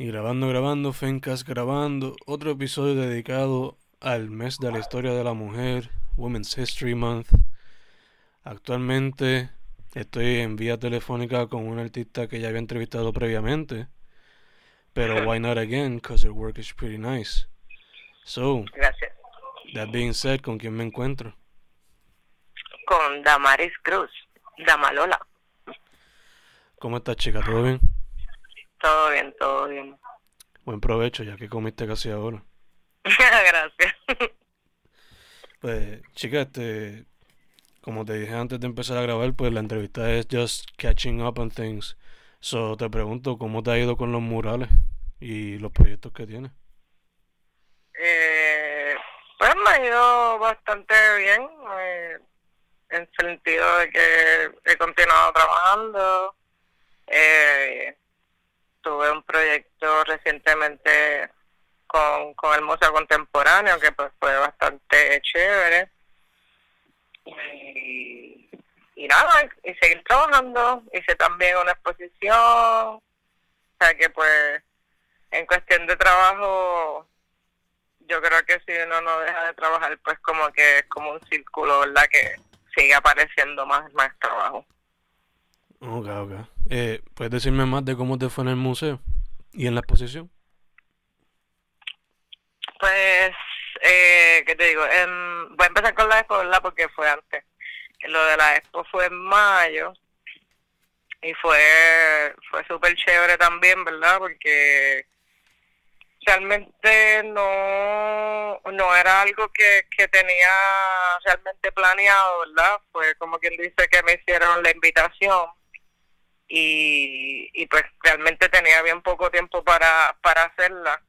Y grabando, grabando, Fencas grabando, otro episodio dedicado al mes de la historia de la mujer, Women's History Month. Actualmente estoy en vía telefónica con un artista que ya había entrevistado previamente, pero why not again, because her work is pretty nice. So, Gracias. that being said, ¿con quién me encuentro? Con Damaris Cruz, Damalola. ¿Cómo estás, chica? ¿Todo bien? Todo bien, todo bien. Buen provecho, ya que comiste casi ahora. Gracias. Pues, chica, este, como te dije antes de empezar a grabar, pues la entrevista es just catching up on things. So, te pregunto, ¿cómo te ha ido con los murales y los proyectos que tienes? Eh, pues me ha ido bastante bien, eh, en sentido de que he continuado trabajando. Eh, tuve un proyecto recientemente con, con el Museo Contemporáneo que pues fue bastante chévere. Y, y nada, y seguir trabajando. Hice también una exposición. O sea que pues en cuestión de trabajo yo creo que si uno no deja de trabajar, pues como que es como un círculo, ¿verdad? Que sigue apareciendo más, más trabajo. Ok, ok. Eh, ¿puedes decirme más de cómo te fue en el museo y en la exposición? Pues, eh, ¿qué te digo? Em, voy a empezar con la expo, ¿verdad? Porque fue antes. Lo de la expo fue en mayo y fue fue súper chévere también, ¿verdad? Porque realmente no no era algo que, que tenía realmente planeado, ¿verdad? Fue como quien dice que me hicieron la invitación y, y pues realmente tenía bien poco tiempo para, para hacerla.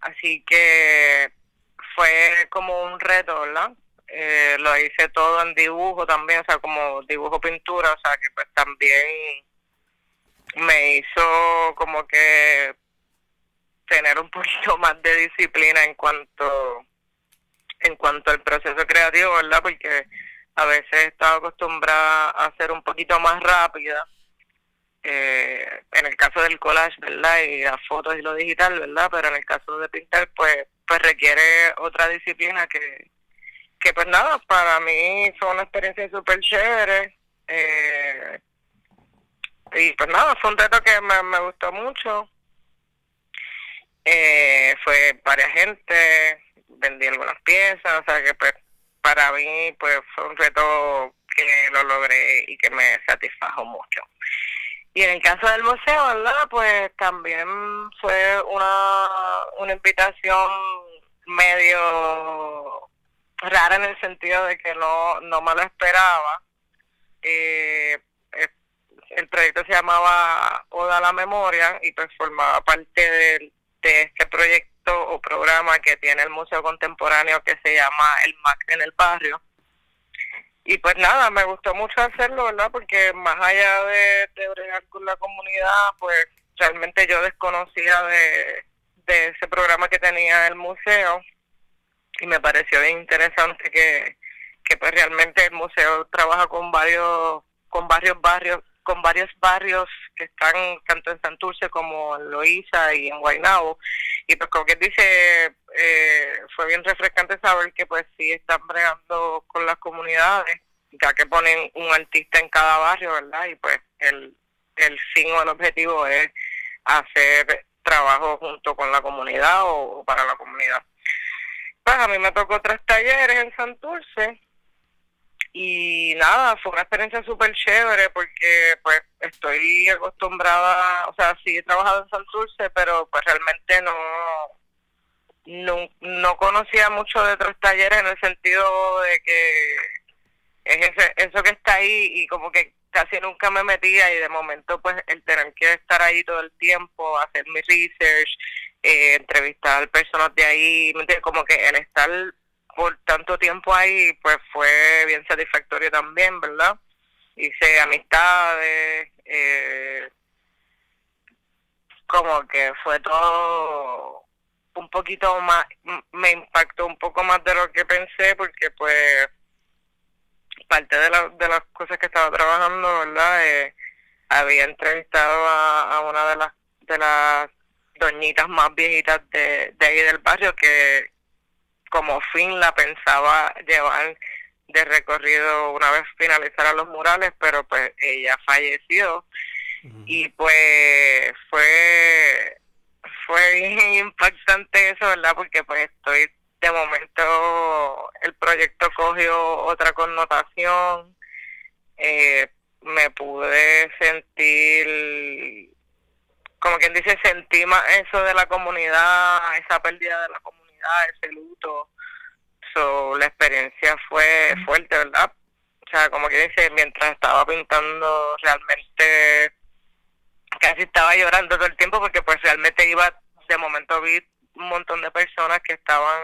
Así que fue como un reto, ¿verdad? Eh, lo hice todo en dibujo también, o sea, como dibujo pintura, o sea, que pues también me hizo como que tener un poquito más de disciplina en cuanto en cuanto al proceso creativo, ¿verdad? Porque a veces he estado acostumbrada a ser un poquito más rápida. Eh, en el caso del collage, ¿verdad? Y las fotos y lo digital, ¿verdad? Pero en el caso de pintar, pues, pues requiere otra disciplina que, que pues nada, para mí fue una experiencia súper chévere. Eh, y pues nada, fue un reto que me, me gustó mucho. Eh, fue varias gente, vendí algunas piezas, o sea que pues para mí pues fue un reto que lo logré y que me satisfajo mucho. Y en el caso del museo, ¿verdad? Pues también fue una, una invitación medio rara en el sentido de que no, no me lo esperaba. Eh, el proyecto se llamaba Oda a la Memoria y pues formaba parte de este proyecto o programa que tiene el Museo Contemporáneo que se llama El MAC en el barrio. Y pues nada, me gustó mucho hacerlo, ¿verdad? Porque más allá de, de bregar con la comunidad, pues realmente yo desconocía de, de ese programa que tenía el museo y me pareció bien interesante que, que pues realmente el museo trabaja con varios con varios barrios con varios barrios que están tanto en Santurce como en Loíza y en Guaynabo. Y pues como que dice eh, fue bien refrescante saber que pues sí están bregando con las comunidades ya que ponen un artista en cada barrio verdad y pues el el fin o el objetivo es hacer trabajo junto con la comunidad o, o para la comunidad. Pues a mí me tocó tres talleres en Santurce y nada, fue una experiencia súper chévere porque pues estoy acostumbrada, o sea, sí he trabajado en Santurce, pero pues realmente no, no, no conocía mucho de otros talleres en el sentido de que es ese, eso que está ahí y como que casi nunca me metía y de momento pues el tener que estar ahí todo el tiempo, hacer mi research, eh, entrevistar personas de ahí, como que el estar por tanto tiempo ahí, pues fue bien satisfactorio también, ¿verdad? Hice amistades, eh, como que fue todo un poquito más, me impactó un poco más de lo que pensé, porque pues parte de, la, de las cosas que estaba trabajando, ¿verdad? Eh, había entrevistado a, una de las de las doñitas más viejitas de, de ahí del barrio que como fin la pensaba llevar de recorrido una vez finalizaran los murales, pero pues ella falleció. Y pues fue fue impactante eso, ¿verdad? Porque pues estoy de momento el proyecto cogió otra connotación, eh, me pude sentir como quien dice, sentí más eso de la comunidad, esa pérdida de la comunidad, ese luto. So, la experiencia fue fuerte, ¿verdad? O sea, como quien dice, mientras estaba pintando, realmente casi estaba llorando todo el tiempo porque pues realmente iba, de momento vi un montón de personas que estaban,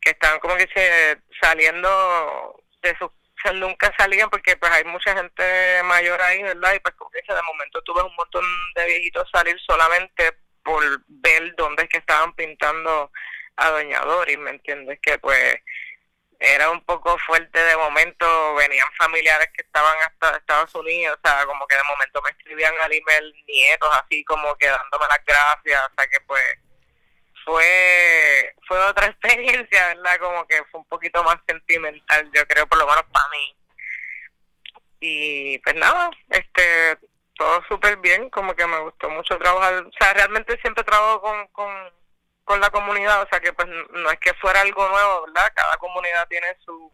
que estaban como que se saliendo de sus nunca salían porque pues hay mucha gente mayor ahí, ¿verdad? Y pues como que de momento tuve un montón de viejitos salir solamente por ver dónde es que estaban pintando a Doña Doris, ¿me entiendes? Que pues era un poco fuerte de momento, venían familiares que estaban hasta Estados Unidos, o sea, como que de momento me escribían al email nietos, así como que dándome las gracias, o sea que pues fue fue otra experiencia, ¿verdad? Como que fue un poquito más sentimental, yo creo, por lo menos para mí. Y pues nada, este todo súper bien, como que me gustó mucho trabajar, o sea, realmente siempre trabajo con, con, con la comunidad, o sea, que pues no es que fuera algo nuevo, ¿verdad? Cada comunidad tiene su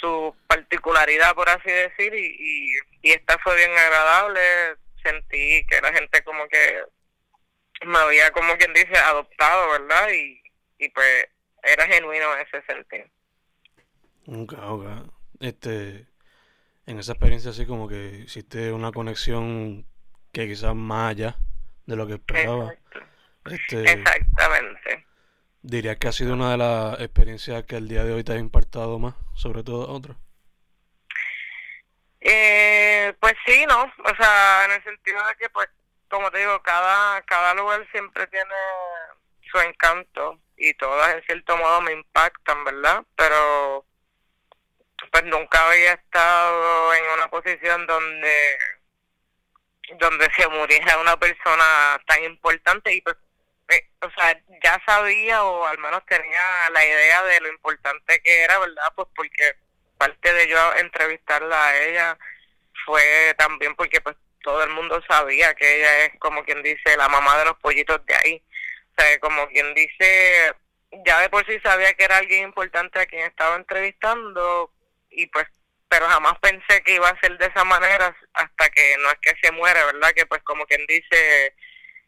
su particularidad, por así decir, y, y, esta fue bien agradable, sentí que la gente como que me había, como quien dice, adoptado, ¿verdad? Y, y pues era genuino ese sentido. Ok, ok. Este, en esa experiencia así como que hiciste una conexión que quizás más allá de lo que esperaba. Este, Exactamente. ¿Dirías que ha sido una de las experiencias que el día de hoy te ha impactado más, sobre todo a otras? Eh, pues sí, ¿no? O sea, en el sentido de que pues como te digo, cada, cada lugar siempre tiene su encanto y todas en cierto modo me impactan, ¿verdad? Pero pues nunca había estado en una posición donde donde se muriera una persona tan importante y pues eh, o sea ya sabía o al menos tenía la idea de lo importante que era verdad pues porque parte de yo entrevistarla a ella fue también porque pues todo el mundo sabía que ella es como quien dice la mamá de los pollitos de ahí. O sea, como quien dice, ya de por sí sabía que era alguien importante a quien estaba entrevistando y pues, pero jamás pensé que iba a ser de esa manera hasta que no es que se muere, ¿verdad? Que pues como quien dice,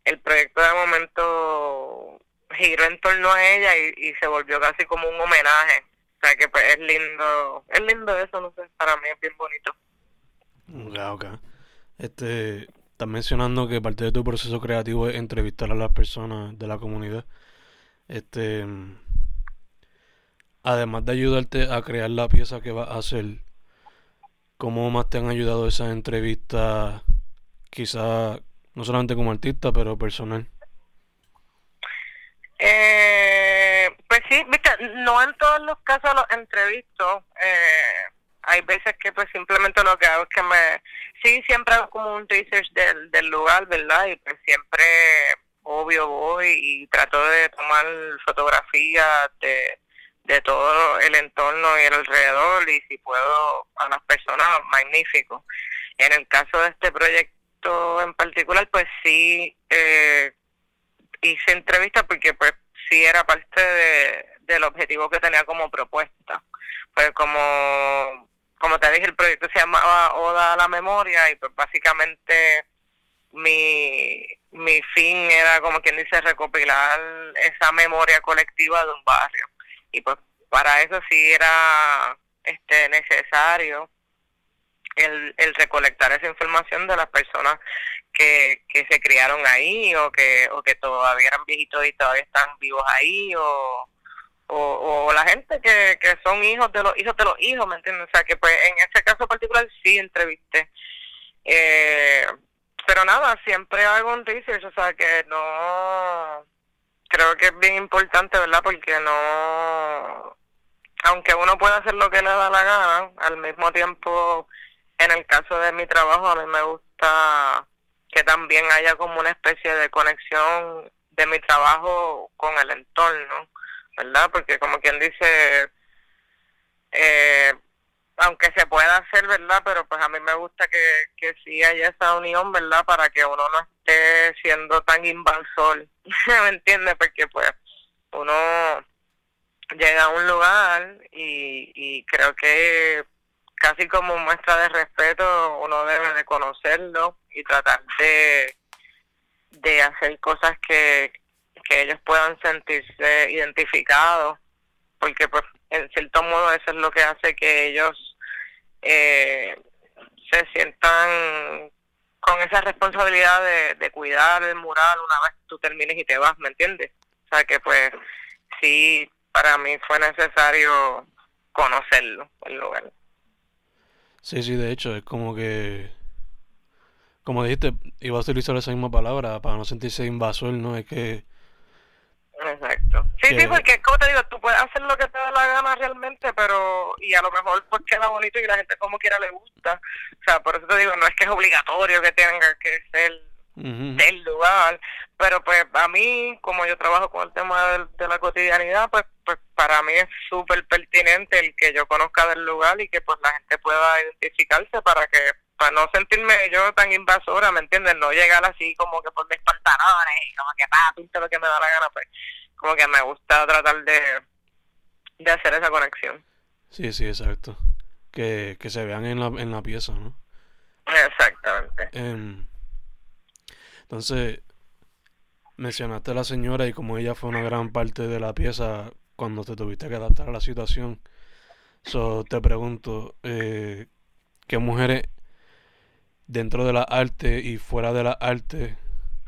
el proyecto de momento giró en torno a ella y, y se volvió casi como un homenaje. O sea que pues es lindo, es lindo eso, no sé, para mí es bien bonito. Ok, ok. Este, estás mencionando que parte de tu proceso creativo es entrevistar a las personas de la comunidad. Este, además de ayudarte a crear la pieza que vas a hacer, ¿cómo más te han ayudado esas entrevistas, quizá no solamente como artista, pero personal? Eh, pues sí, viste, no en todos los casos los entrevisto. Eh, hay veces que pues simplemente lo que hago es que me sí siempre hago como un research del, del lugar verdad y pues siempre obvio voy y trato de tomar fotografías de, de todo el entorno y el alrededor y si puedo a las personas magnífico en el caso de este proyecto en particular pues sí eh, hice entrevistas porque pues sí era parte de, del objetivo que tenía como propuesta pues como como te dije, el proyecto se llamaba Oda a la Memoria y pues básicamente mi, mi fin era, como quien dice, recopilar esa memoria colectiva de un barrio. Y pues para eso sí era este necesario el, el recolectar esa información de las personas que, que se criaron ahí o que, o que todavía eran viejitos y todavía están vivos ahí o o, la gente que, que son hijos de los hijos de los hijos, ¿me entiendes? O sea, que pues en ese caso particular sí entrevisté. Eh, pero nada, siempre hago un research, o sea, que no... Creo que es bien importante, ¿verdad? Porque no... Aunque uno pueda hacer lo que le da la gana, al mismo tiempo, en el caso de mi trabajo, a mí me gusta que también haya como una especie de conexión de mi trabajo con el entorno, ¿verdad? Porque como quien dice, eh, aunque se pueda hacer, ¿verdad? Pero pues a mí me gusta que, que sí haya esa unión, ¿verdad? Para que uno no esté siendo tan invasor, ¿me entiendes? Porque pues uno llega a un lugar y, y creo que casi como muestra de respeto uno debe de conocerlo y tratar de, de hacer cosas que, que ellos puedan sentirse identificados porque pues en cierto modo eso es lo que hace que ellos eh, se sientan con esa responsabilidad de, de cuidar el mural una vez tú termines y te vas, ¿me entiendes? O sea que pues sí, para mí fue necesario conocerlo, el lugar. Sí, sí, de hecho, es como que, como dijiste, iba a utilizar esa misma palabra para no sentirse invasor, ¿no? Es que Exacto. Sí, sí, porque como te digo, tú puedes hacer lo que te dé la gana realmente, pero y a lo mejor pues queda bonito y la gente como quiera le gusta. O sea, por eso te digo, no es que es obligatorio que tenga que ser del lugar, pero pues a mí, como yo trabajo con el tema de, la cotidianidad, pues pues para mí es súper pertinente el que yo conozca del lugar y que pues la gente pueda identificarse para que para no sentirme yo tan invasora, ¿me entiendes? No llegar así como que por mis pantalones y como que, ah, pinto lo que me da la gana, pues como que me gusta tratar de, de hacer esa conexión. Sí, sí, exacto. Que, que se vean en la, en la pieza, ¿no? Exactamente. Em, entonces, mencionaste a la señora y como ella fue una gran parte de la pieza cuando te tuviste que adaptar a la situación. So, te pregunto, eh, ¿qué mujeres dentro de la arte y fuera de la arte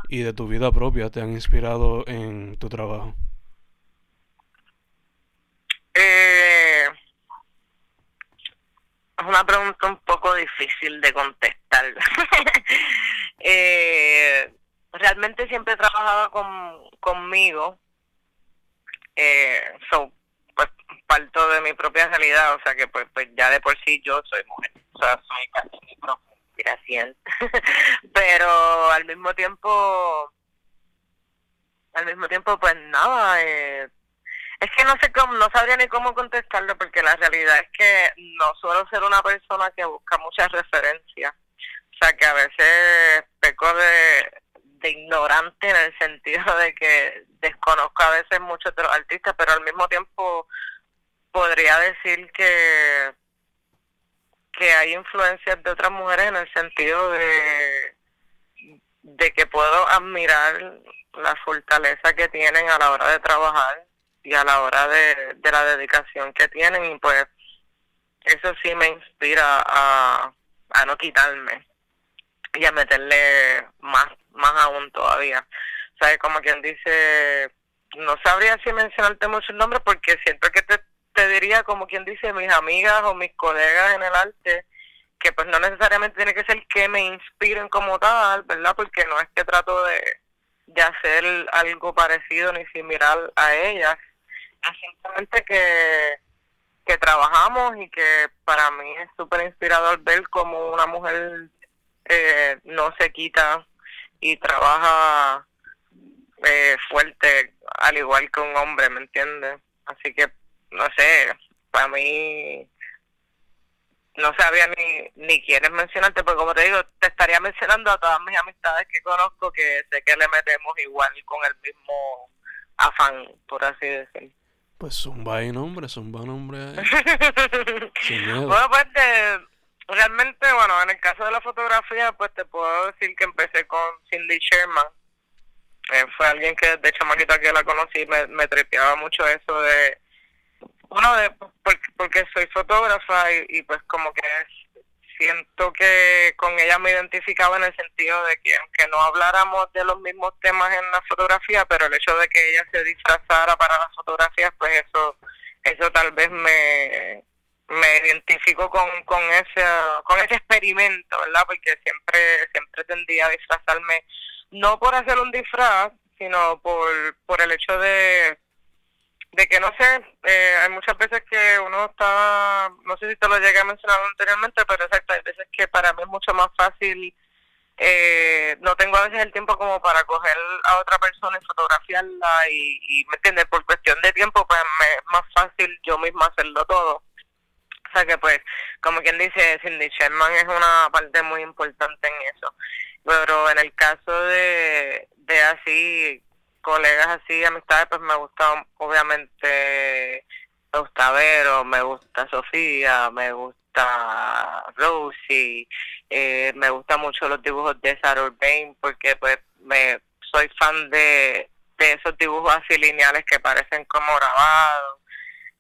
y de tu vida propia te han inspirado en tu trabajo? Eh, es una pregunta un poco difícil de contestar. eh, realmente siempre he trabajado con, conmigo. Eh, so, pues parto de mi propia realidad, o sea que pues, pues ya de por sí yo soy mujer, o sea, soy casi mi propia Pero al mismo tiempo, al mismo tiempo pues nada, eh, es que no sé cómo, no sabría ni cómo contestarlo porque la realidad es que no suelo ser una persona que busca muchas referencias. O sea que a veces peco de, de ignorante en el sentido de que desconozco a veces muchos de los artistas, pero al mismo tiempo podría decir que que hay influencias de otras mujeres en el sentido de de que puedo admirar la fortaleza que tienen a la hora de trabajar y a la hora de, de la dedicación que tienen y pues eso sí me inspira a, a no quitarme y a meterle más más aún todavía. ¿Sabes? Como quien dice, no sabría si mencionarte muchos nombres porque siento que te, te diría como quien dice mis amigas o mis colegas en el arte que pues no necesariamente tiene que ser que me inspiren como tal, ¿verdad? Porque no es que trato de, de hacer algo parecido ni similar a ellas, simplemente que, que trabajamos y que para mí es súper inspirador ver como una mujer eh, no se quita y trabaja eh, fuerte al igual que un hombre, ¿me entiendes? Así que, no sé, para mí no sabía ni, ni quieres mencionarte, porque como te digo, te estaría mencionando a todas mis amistades que conozco que sé que le metemos igual con el mismo afán, por así decirlo. Pues zumba ahí nombre, zumba nombre. bueno, pues realmente, bueno, en el caso de la fotografía, pues te puedo decir que empecé con Cindy Sherman. Eh, fue alguien que de chamaquita que la conocí me, me trepeaba mucho eso de, uno, de porque, porque soy fotógrafa y, y pues como que siento que con ella me identificaba en el sentido de que aunque no habláramos de los mismos temas en la fotografía, pero el hecho de que ella se disfrazara para las fotografías, pues eso eso tal vez me me identifico con con ese con ese experimento, ¿verdad? Porque siempre siempre tendía a disfrazarme no por hacer un disfraz, sino por por el hecho de de que no sé, eh, hay muchas veces que uno está, no sé si te lo llegué a mencionar anteriormente, pero exacto, hay veces que para mí es mucho más fácil eh, no tengo a veces el tiempo como para coger a otra persona y fotografiarla y, y ¿me entiendes? Por cuestión de tiempo, pues me es más fácil yo misma hacerlo todo. O sea que pues, como quien dice, Cindy Sherman es una parte muy importante en eso. Pero en el caso de, de así, colegas así, amistades, pues me gusta obviamente, me gusta Vero, me gusta Sofía, me gusta Rosie, eh, me gustan mucho los dibujos de Sarah Bain porque pues me soy fan de, de esos dibujos así lineales que parecen como grabados.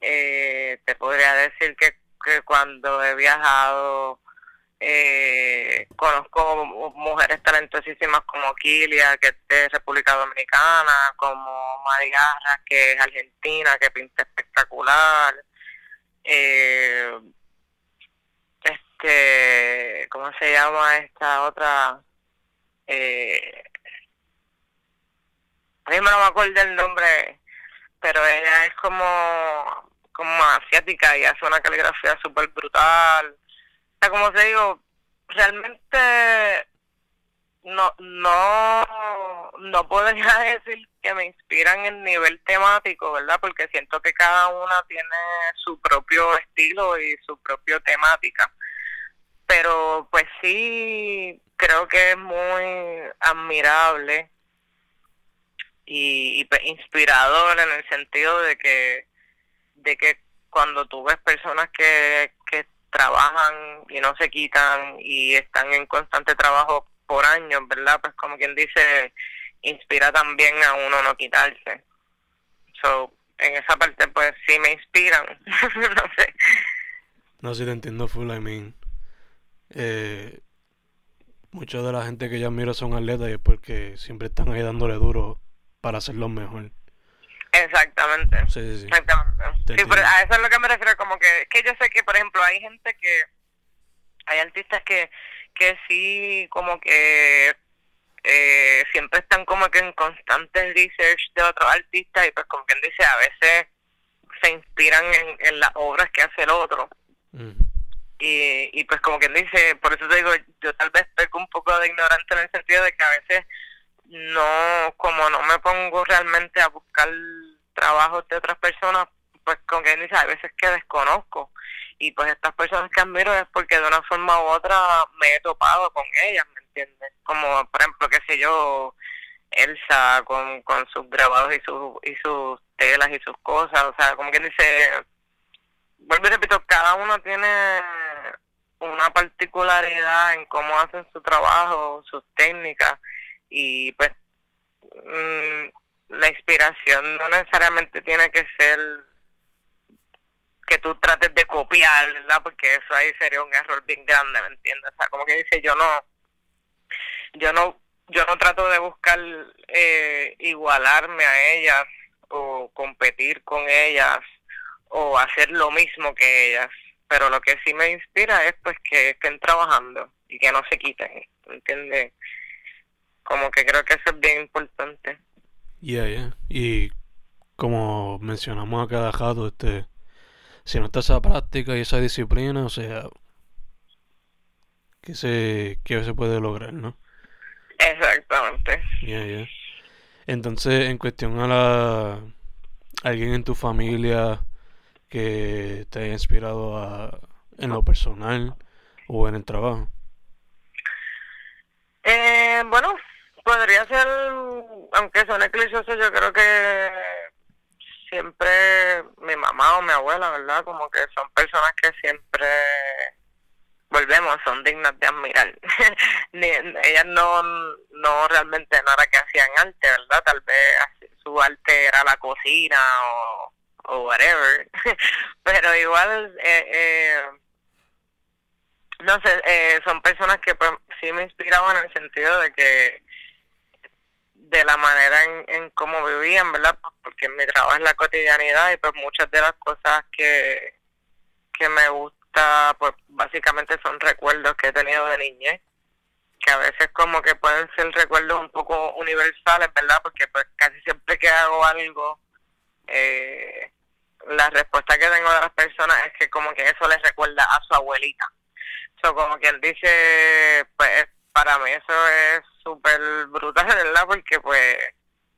Eh, te podría decir que, que cuando he viajado eh, conozco mujeres talentosísimas como Kilia, que es de República Dominicana, como Mariana, que es argentina, que pinta espectacular. Eh, este, ¿cómo se llama esta otra? Eh, a mí no me acuerdo el nombre, pero ella es como, como asiática y hace una caligrafía súper brutal. Como te digo, realmente no, no, no podría decir que me inspiran en nivel temático, ¿verdad? Porque siento que cada una tiene su propio estilo y su propia temática pero pues sí creo que es muy admirable y, pues, inspirador en el sentido de que de que cuando tú ves personas que, que trabajan y no se quitan y están en constante trabajo por años, ¿verdad? Pues como quien dice, inspira también a uno no quitarse. So, en esa parte pues sí me inspiran, no sé. No, sí te entiendo full, I mean, eh, mucha de la gente que yo admiro son atletas y es porque siempre están ahí dándole duro para hacerlo mejor. Exactamente. Sí, sí, sí. Exactamente. Sí, pero a eso es lo que me refiero, como que, que yo sé que, por ejemplo, hay gente que, hay artistas que, que sí, como que eh, siempre están como que en constante research de otros artistas y pues como quien dice, a veces se inspiran en, en las obras que hace el otro. Y, y pues como quien dice, por eso te digo, yo tal vez peco un poco de ignorante en el sentido de que a veces no, como no me pongo realmente a buscar trabajos de otras personas, pues como quien dice, a veces que desconozco. Y pues estas personas que admiro es porque de una forma u otra me he topado con ellas, ¿me entiendes? Como por ejemplo, qué sé yo, Elsa con, con sus grabados y, sus y sus telas y sus cosas, o sea, como quien dice, vuelvo y repito, cada uno tiene una particularidad en cómo hacen su trabajo, sus técnicas y pues mm, la inspiración no necesariamente tiene que ser que tú trates de copiar, ¿verdad? Porque eso ahí sería un error bien grande, ¿me entiendes? O sea, como que dice, yo no, yo no, yo no trato de buscar eh, igualarme a ellas o competir con ellas o hacer lo mismo que ellas. Pero lo que sí me inspira es pues que estén trabajando y que no se quiten, ¿entiendes? Como que creo que eso es bien importante. Yeah, yeah. Y como mencionamos a cada rato, este, si no está esa práctica y esa disciplina, o sea, que se, que se puede lograr, ¿no? Exactamente. Yeah, yeah. Entonces, en cuestión a la alguien en tu familia que te haya inspirado a, en lo personal o en el trabajo? Eh, bueno, podría ser, aunque suene clichoso, yo creo que siempre mi mamá o mi abuela, ¿verdad? Como que son personas que siempre volvemos, son dignas de admirar. Ellas no, no realmente no era que hacían arte, ¿verdad? Tal vez su arte era la cocina o o whatever. Pero igual, eh, eh, no sé, eh, son personas que pues, sí me inspiraban en el sentido de que de la manera en, en cómo vivían, ¿verdad? Porque mi trabajo es la cotidianidad y pues muchas de las cosas que, que me gusta, pues básicamente son recuerdos que he tenido de niñez que a veces como que pueden ser recuerdos un poco universales, ¿verdad? Porque pues casi siempre que hago algo, eh, la respuesta que tengo de las personas es que como que eso les recuerda a su abuelita. So, como quien dice, pues para mí eso es súper brutal, ¿verdad? Porque pues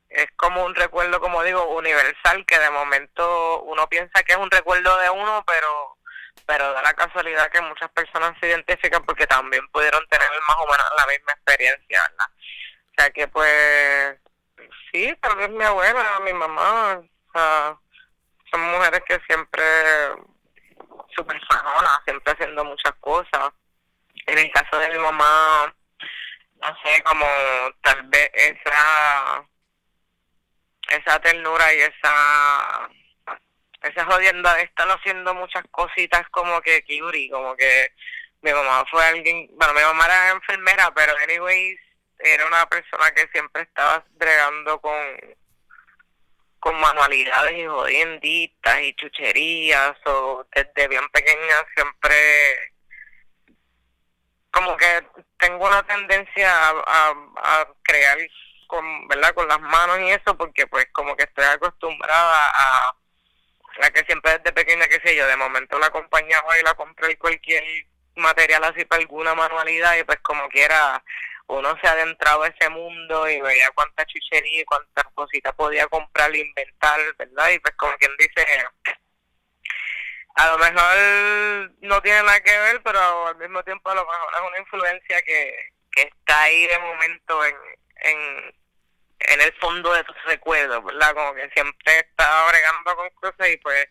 es como un recuerdo, como digo, universal, que de momento uno piensa que es un recuerdo de uno, pero pero da la casualidad que muchas personas se identifican porque también pudieron tener más o menos la misma experiencia, ¿verdad? O sea que pues sí, tal vez mi abuela, mi mamá, o sea, son mujeres que siempre súper sanonas, siempre haciendo muchas cosas. En el caso de mi mamá, no sé, como tal vez esa esa ternura y esa esa jodienda de estar haciendo muchas cositas como que Kiuri, como que mi mamá fue alguien, bueno, mi mamá era enfermera, pero anyways era una persona que siempre estaba bregando con con manualidades y jodienditas y chucherías o desde bien pequeña siempre como que tengo una tendencia a, a, crear con verdad con las manos y eso porque pues como que estoy acostumbrada a, a que siempre desde pequeña qué sé yo de momento la acompañaba y la compré cualquier material así para alguna manualidad y pues como quiera uno se adentraba a ese mundo y veía cuánta chuchería y cuántas cositas podía comprar e inventar, ¿verdad? Y pues como quien dice, a lo mejor no tiene nada que ver, pero al mismo tiempo a lo mejor es una influencia que, que está ahí de momento en, en, en el fondo de tus recuerdos, ¿verdad? Como que siempre estaba bregando con cosas y pues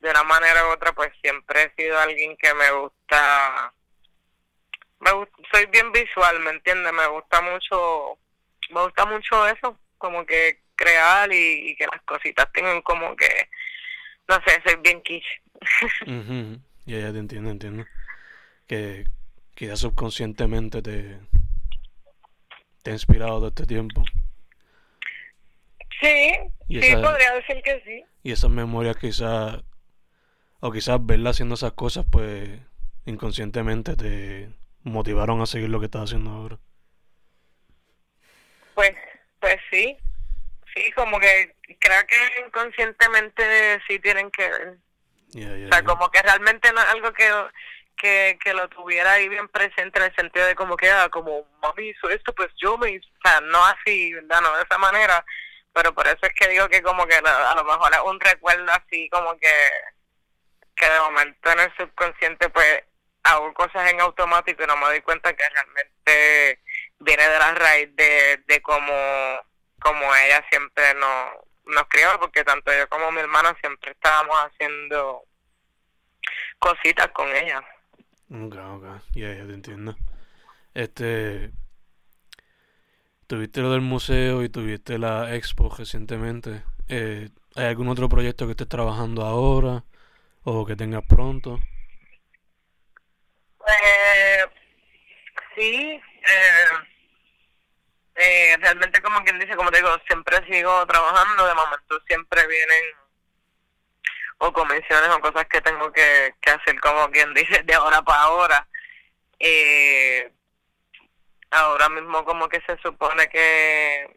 de una manera u otra pues siempre he sido alguien que me gusta me soy bien visual, ¿me entiendes? Me gusta mucho, me gusta mucho eso, como que crear y, que las cositas tengan como que, no sé, soy bien quiche. Ya, ya te entiendo, entiendo. Que, ya subconscientemente te, te ha inspirado todo este tiempo. Sí, sí, podría decir que sí. Y esas memorias quizás, o quizás verla haciendo esas cosas, pues inconscientemente te, motivaron a seguir lo que estás haciendo ahora? Pues, pues sí, sí, como que creo que inconscientemente sí tienen que ver. o sea, como que realmente no es algo que, que, que lo tuviera ahí bien presente en el sentido de como que, ah, como mami hizo esto, pues yo me hizo, o sea, no así, ¿verdad? No de esa manera, pero por eso es que digo que como que a lo mejor es un recuerdo así como que, que de momento en el subconsciente pues hago cosas en automático y no me doy cuenta que realmente viene de la raíz de, de cómo, como ella siempre nos, nos crió, porque tanto yo como mi hermana siempre estábamos haciendo cositas con ella. Ok, ok, ya, ya te entiendo. Este, tuviste lo del museo y tuviste la expo recientemente. Eh, ¿Hay algún otro proyecto que estés trabajando ahora o que tengas pronto? Eh, sí, eh, eh, realmente como quien dice, como te digo, siempre sigo trabajando, de momento siempre vienen o convenciones o cosas que tengo que, que hacer como quien dice de ahora para ahora. Eh, ahora mismo como que se supone que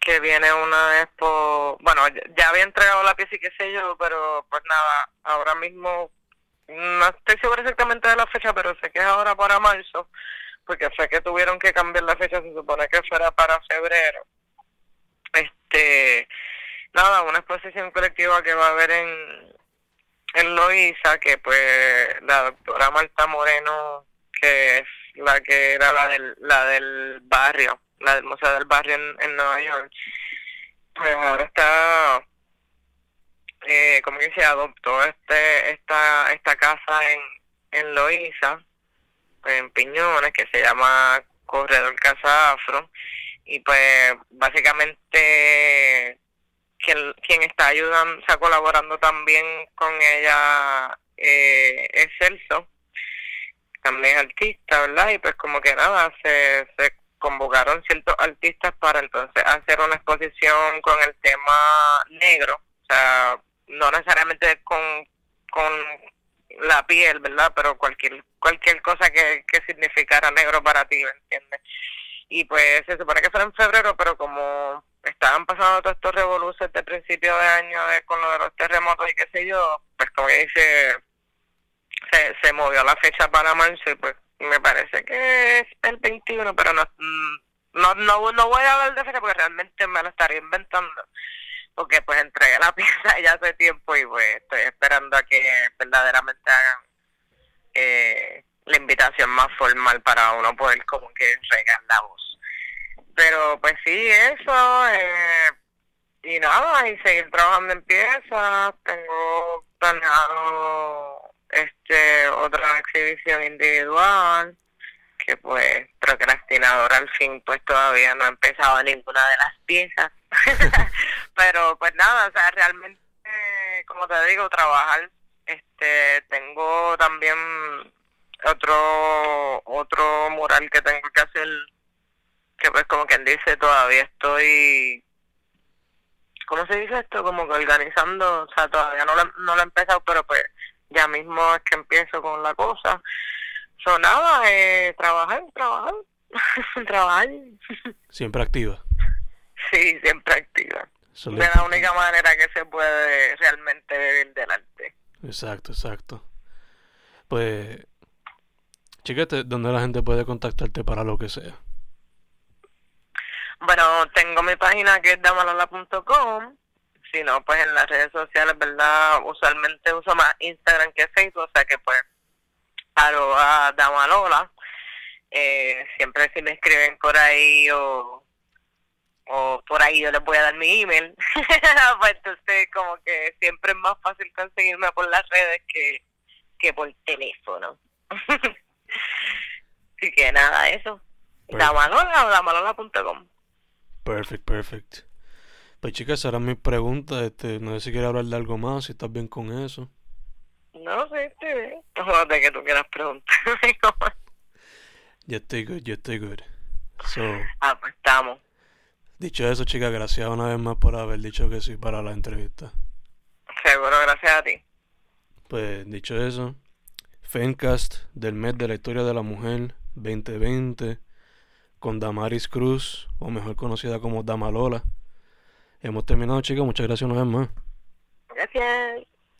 que viene una expo, bueno, ya había entregado la pieza y qué sé yo, pero pues nada, ahora mismo no estoy segura exactamente de la fecha, pero sé que es ahora para marzo, porque sé que tuvieron que cambiar la fecha, se supone que fuera para febrero. Este, nada, una exposición colectiva que va a haber en, en Loíza, que pues la doctora Marta Moreno, que es la que era la del, la del barrio, la del Museo del Barrio en, en Nueva York, pues ahora está eh, como que se adoptó este esta esta casa en en Loíza en Piñones que se llama Corredor Casa Afro y pues básicamente quien, quien está ayudando, está colaborando también con ella eh, es Celso, también artista, ¿verdad? Y pues como que nada, se, se convocaron ciertos artistas para entonces hacer una exposición con el tema negro, o sea, no necesariamente con, con la piel, ¿verdad? Pero cualquier cualquier cosa que, que significara negro para ti, ¿me entiendes? Y pues se supone que fue en febrero, pero como estaban pasando todos estos revoluciones de principio de año de, con lo de los terremotos y qué sé yo, pues como dice, se, se movió la fecha para marzo y pues me parece que es el 21, pero no, mm, no, no, no voy a hablar de fecha porque realmente me lo estaría inventando. Porque pues entregué la pieza ya hace tiempo y pues estoy esperando a que verdaderamente hagan eh, la invitación más formal para uno poder como que regar la voz. Pero pues sí, eso, eh, y nada, y seguir trabajando en piezas, tengo planeado este otra exhibición individual, que pues procrastinador al fin pues todavía no he empezado ninguna de las piezas. Pero pues nada, o sea, realmente, como te digo, trabajar, este, tengo también otro otro mural que tengo que hacer que pues como quien dice todavía estoy ¿cómo se dice esto? como que organizando o sea todavía no lo, no lo he empezado pero pues ya mismo es que empiezo con la cosa. So nada eh, trabajar trabajar trabajar. Siempre activa sí siempre activa de la única manera que se puede realmente vivir del arte exacto exacto pues Chiquete, ¿dónde la gente puede contactarte para lo que sea? Bueno, tengo mi página que es damalola.com. Si no, pues en las redes sociales, ¿verdad? Usualmente uso más Instagram que Facebook, o sea que pues arroba damalola. Eh, siempre si me escriben por ahí o por ahí yo les voy a dar mi email. pues entonces como que siempre es más fácil conseguirme por las redes que, que por teléfono. Así que nada, eso. Damalola o damalola.com. Perfect, perfect. Pues chicas, será mi pregunta. Este, no sé si quieres hablar de algo más, si estás bien con eso. No sé, estoy bien. De que tú quieras preguntar. yo estoy good, yo estoy good. So, ah, pues estamos. Dicho eso, chicas, gracias una vez más por haber dicho que sí para la entrevista. Seguro, gracias a ti. Pues dicho eso, Fencast del mes de la historia de la mujer 2020 con Damaris Cruz, o mejor conocida como Damalola. Hemos terminado, chicos. Muchas gracias una vez más. Gracias.